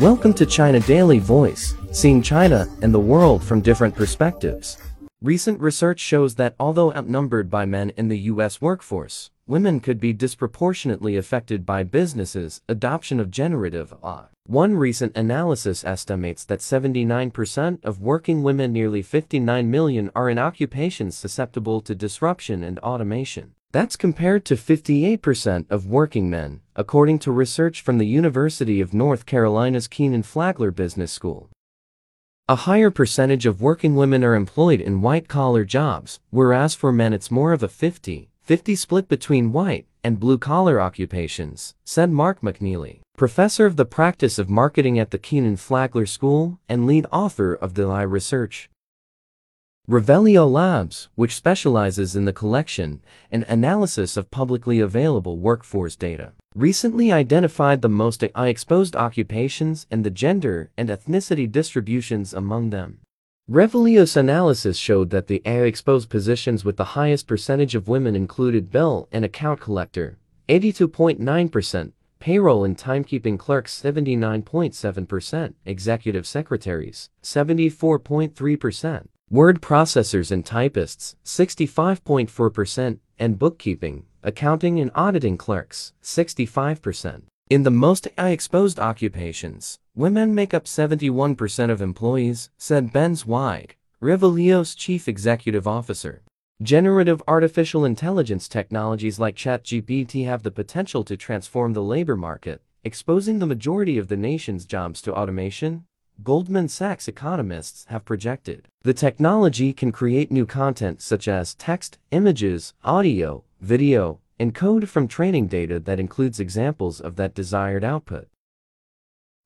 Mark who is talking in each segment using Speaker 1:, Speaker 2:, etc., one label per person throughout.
Speaker 1: Welcome to China Daily Voice, seeing China and the world from different perspectives. Recent research shows that although outnumbered by men in the U.S. workforce, women could be disproportionately affected by businesses' adoption of generative AI. One recent analysis estimates that 79% of working women, nearly 59 million, are in occupations susceptible to disruption and automation. That's compared to 58% of working men, according to research from the University of North Carolina's Kenan-Flagler Business School. A higher percentage of working women are employed in white-collar jobs, whereas for men it's more of a 50-50 split between white and blue-collar occupations, said Mark McNeilly, professor of the practice of marketing at the Kenan-Flagler School and lead author of the AI research. Revelio Labs, which specializes in the collection and analysis of publicly available workforce data, recently identified the most AI-exposed occupations and the gender and ethnicity distributions among them. Revelio's analysis showed that the AI-exposed positions with the highest percentage of women included bill and account collector, 82.9%, payroll and timekeeping clerks 79.7%, executive secretaries 74.3%, word processors and typists 65.4%, and bookkeeping accounting and auditing clerks, 65%. In the most AI-exposed occupations, women make up 71% of employees, said Ben Zweig, Revelio's chief executive officer. Generative artificial intelligence technologies like ChatGPT have the potential to transform the labor market, exposing the majority of the nation's jobs to automation, Goldman Sachs economists have projected. The technology can create new content such as text, images, audio, video, and code from training data that includes examples of that desired output.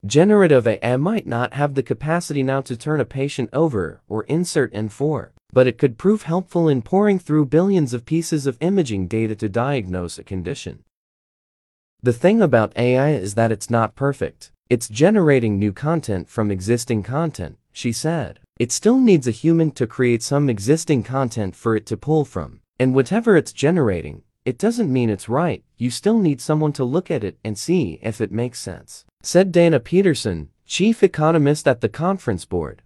Speaker 1: Generative AI might not have the capacity now to turn a patient over or insert N4, but it could prove helpful in pouring through billions of pieces of imaging data to diagnose a condition. The thing about AI is that it's not perfect. It's generating new content from existing content, she said. It still needs a human to create some existing content for it to pull from. And whatever it's generating, it doesn't mean it's right, you still need someone to look at it and see if it makes sense, said Dana Peterson, chief economist at the conference board.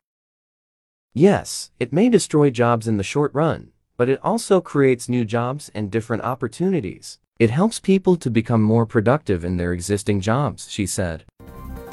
Speaker 1: Yes, it may destroy jobs in the short run, but it also creates new jobs and different opportunities. It helps people to become more productive in their existing jobs, she said.